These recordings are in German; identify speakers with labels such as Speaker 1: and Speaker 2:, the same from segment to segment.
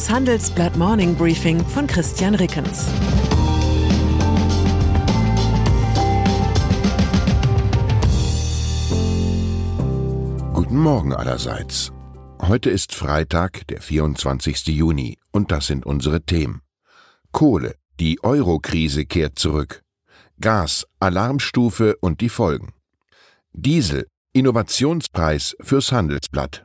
Speaker 1: Das Handelsblatt Morning Briefing von Christian Rickens.
Speaker 2: Guten Morgen allerseits. Heute ist Freitag, der 24. Juni, und das sind unsere Themen. Kohle, die Euro-Krise kehrt zurück. Gas, Alarmstufe und die Folgen. Diesel, Innovationspreis fürs Handelsblatt.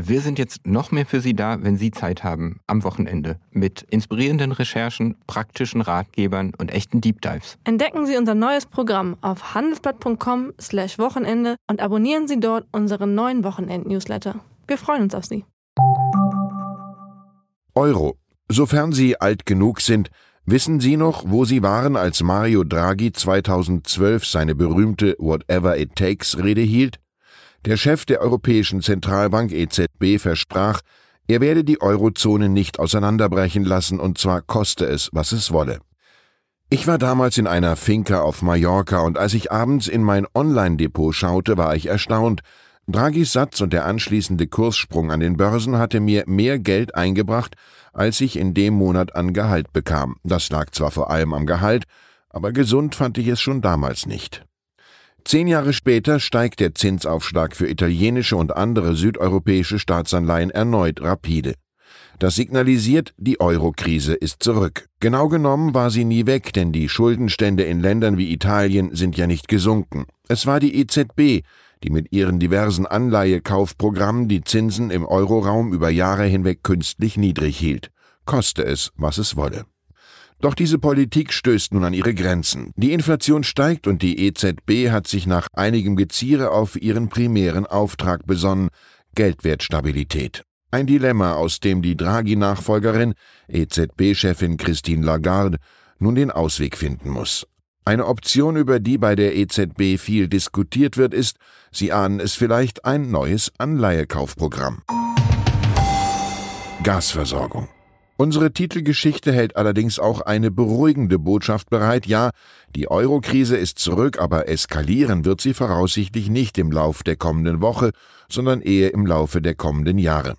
Speaker 3: Wir sind jetzt noch mehr für Sie da, wenn Sie Zeit haben, am Wochenende, mit inspirierenden Recherchen, praktischen Ratgebern und echten Deep Dives.
Speaker 4: Entdecken Sie unser neues Programm auf handelsblatt.com/wochenende und abonnieren Sie dort unseren neuen Wochenend-Newsletter. Wir freuen uns auf Sie.
Speaker 2: Euro. Sofern Sie alt genug sind, wissen Sie noch, wo Sie waren, als Mario Draghi 2012 seine berühmte Whatever It Takes Rede hielt? Der Chef der Europäischen Zentralbank EZB versprach, er werde die Eurozone nicht auseinanderbrechen lassen, und zwar koste es, was es wolle. Ich war damals in einer Finca auf Mallorca, und als ich abends in mein Online-Depot schaute, war ich erstaunt. Draghis Satz und der anschließende Kurssprung an den Börsen hatte mir mehr Geld eingebracht, als ich in dem Monat an Gehalt bekam. Das lag zwar vor allem am Gehalt, aber gesund fand ich es schon damals nicht. Zehn Jahre später steigt der Zinsaufschlag für italienische und andere südeuropäische Staatsanleihen erneut rapide. Das signalisiert, die Euro-Krise ist zurück. Genau genommen war sie nie weg, denn die Schuldenstände in Ländern wie Italien sind ja nicht gesunken. Es war die EZB, die mit ihren diversen Anleihekaufprogrammen die Zinsen im Euroraum über Jahre hinweg künstlich niedrig hielt. Koste es, was es wolle. Doch diese Politik stößt nun an ihre Grenzen. Die Inflation steigt und die EZB hat sich nach einigem Geziere auf ihren primären Auftrag besonnen, Geldwertstabilität. Ein Dilemma, aus dem die Draghi-Nachfolgerin, EZB-Chefin Christine Lagarde, nun den Ausweg finden muss. Eine Option, über die bei der EZB viel diskutiert wird, ist, Sie ahnen es vielleicht, ein neues Anleihekaufprogramm. Gasversorgung. Unsere Titelgeschichte hält allerdings auch eine beruhigende Botschaft bereit. Ja, die Euro-Krise ist zurück, aber eskalieren wird sie voraussichtlich nicht im Lauf der kommenden Woche, sondern eher im Laufe der kommenden Jahre.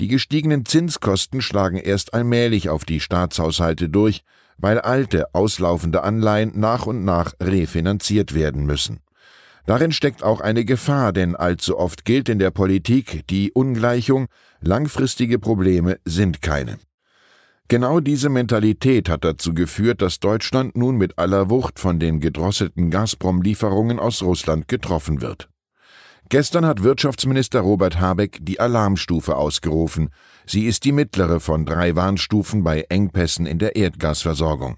Speaker 2: Die gestiegenen Zinskosten schlagen erst allmählich auf die Staatshaushalte durch, weil alte, auslaufende Anleihen nach und nach refinanziert werden müssen. Darin steckt auch eine Gefahr, denn allzu oft gilt in der Politik die Ungleichung, langfristige Probleme sind keine. Genau diese Mentalität hat dazu geführt, dass Deutschland nun mit aller Wucht von den gedrosselten Gazprom-Lieferungen aus Russland getroffen wird. Gestern hat Wirtschaftsminister Robert Habeck die Alarmstufe ausgerufen. Sie ist die mittlere von drei Warnstufen bei Engpässen in der Erdgasversorgung.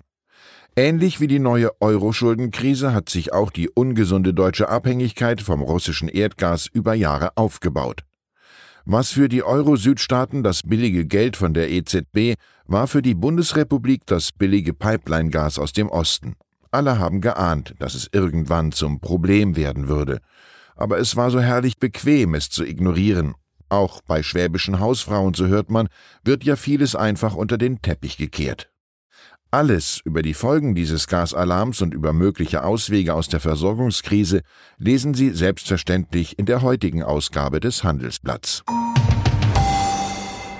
Speaker 2: Ähnlich wie die neue Euro-Schuldenkrise hat sich auch die ungesunde deutsche Abhängigkeit vom russischen Erdgas über Jahre aufgebaut. Was für die Euro-Südstaaten das billige Geld von der EZB, war für die Bundesrepublik das billige Pipeline-Gas aus dem Osten. Alle haben geahnt, dass es irgendwann zum Problem werden würde. Aber es war so herrlich bequem, es zu ignorieren. Auch bei schwäbischen Hausfrauen, so hört man, wird ja vieles einfach unter den Teppich gekehrt. Alles über die Folgen dieses Gasalarms und über mögliche Auswege aus der Versorgungskrise lesen Sie selbstverständlich in der heutigen Ausgabe des Handelsblatts.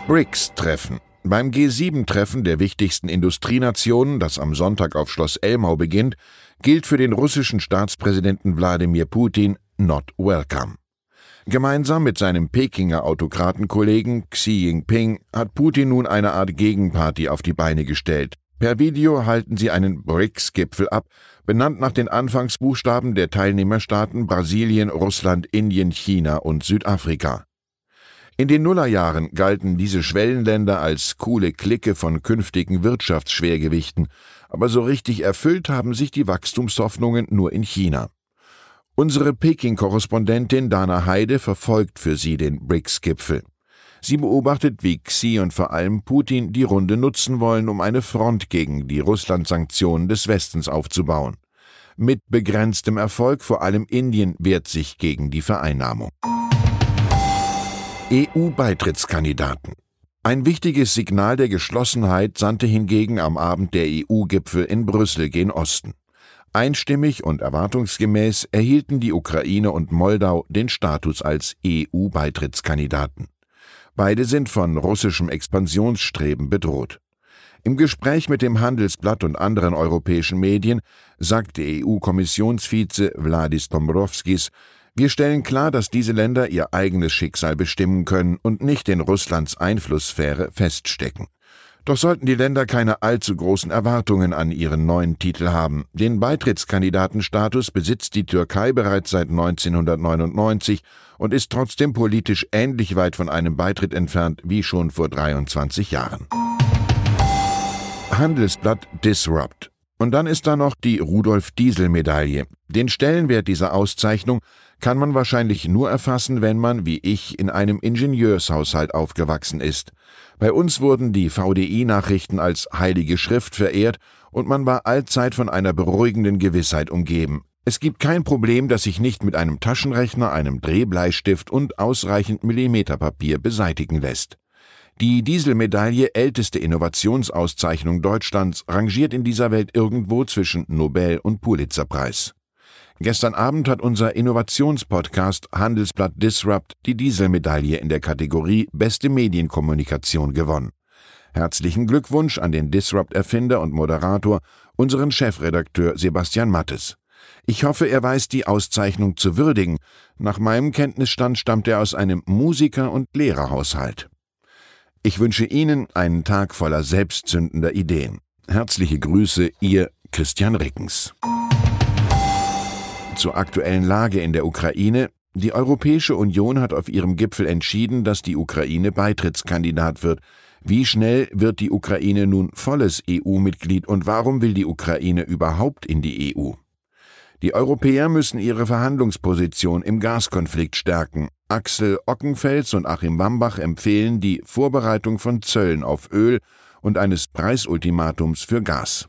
Speaker 2: BRICS-Treffen. Beim G7-Treffen der wichtigsten Industrienationen, das am Sonntag auf Schloss Elmau beginnt, gilt für den russischen Staatspräsidenten Wladimir Putin not welcome. Gemeinsam mit seinem Pekinger Autokratenkollegen Xi Jinping hat Putin nun eine Art Gegenparty auf die Beine gestellt. Per Video halten sie einen BRICS-Gipfel ab, benannt nach den Anfangsbuchstaben der Teilnehmerstaaten Brasilien, Russland, Indien, China und Südafrika. In den Nullerjahren galten diese Schwellenländer als coole Clique von künftigen Wirtschaftsschwergewichten, aber so richtig erfüllt haben sich die Wachstumshoffnungen nur in China. Unsere Peking-Korrespondentin Dana Heide verfolgt für sie den BRICS-Gipfel. Sie beobachtet, wie Xi und vor allem Putin die Runde nutzen wollen, um eine Front gegen die Russland-Sanktionen des Westens aufzubauen. Mit begrenztem Erfolg, vor allem Indien wehrt sich gegen die Vereinnahmung. EU-Beitrittskandidaten. Ein wichtiges Signal der Geschlossenheit sandte hingegen am Abend der EU-Gipfel in Brüssel gen Osten. Einstimmig und erwartungsgemäß erhielten die Ukraine und Moldau den Status als EU-Beitrittskandidaten. Beide sind von russischem Expansionsstreben bedroht. Im Gespräch mit dem Handelsblatt und anderen europäischen Medien sagte EU-Kommissionsvize Wladis Dombrovskis, wir stellen klar, dass diese Länder ihr eigenes Schicksal bestimmen können und nicht in Russlands Einflusssphäre feststecken. Doch sollten die Länder keine allzu großen Erwartungen an ihren neuen Titel haben. Den Beitrittskandidatenstatus besitzt die Türkei bereits seit 1999 und ist trotzdem politisch ähnlich weit von einem Beitritt entfernt wie schon vor 23 Jahren. Handelsblatt Disrupt. Und dann ist da noch die Rudolf Diesel Medaille. Den Stellenwert dieser Auszeichnung kann man wahrscheinlich nur erfassen, wenn man, wie ich, in einem Ingenieurshaushalt aufgewachsen ist. Bei uns wurden die VDI-Nachrichten als heilige Schrift verehrt und man war allzeit von einer beruhigenden Gewissheit umgeben. Es gibt kein Problem, das sich nicht mit einem Taschenrechner, einem Drehbleistift und ausreichend Millimeterpapier beseitigen lässt. Die Dieselmedaille, älteste Innovationsauszeichnung Deutschlands, rangiert in dieser Welt irgendwo zwischen Nobel- und Pulitzerpreis. Gestern Abend hat unser Innovationspodcast Handelsblatt Disrupt die Dieselmedaille in der Kategorie Beste Medienkommunikation gewonnen. Herzlichen Glückwunsch an den Disrupt-Erfinder und Moderator, unseren Chefredakteur Sebastian Mattes. Ich hoffe, er weiß die Auszeichnung zu würdigen. Nach meinem Kenntnisstand stammt er aus einem Musiker- und Lehrerhaushalt. Ich wünsche Ihnen einen Tag voller selbstzündender Ideen. Herzliche Grüße, Ihr Christian Rickens zur aktuellen Lage in der Ukraine. Die Europäische Union hat auf ihrem Gipfel entschieden, dass die Ukraine Beitrittskandidat wird. Wie schnell wird die Ukraine nun volles EU-Mitglied und warum will die Ukraine überhaupt in die EU? Die Europäer müssen ihre Verhandlungsposition im Gaskonflikt stärken. Axel Ockenfels und Achim Wambach empfehlen die Vorbereitung von Zöllen auf Öl und eines Preisultimatums für Gas.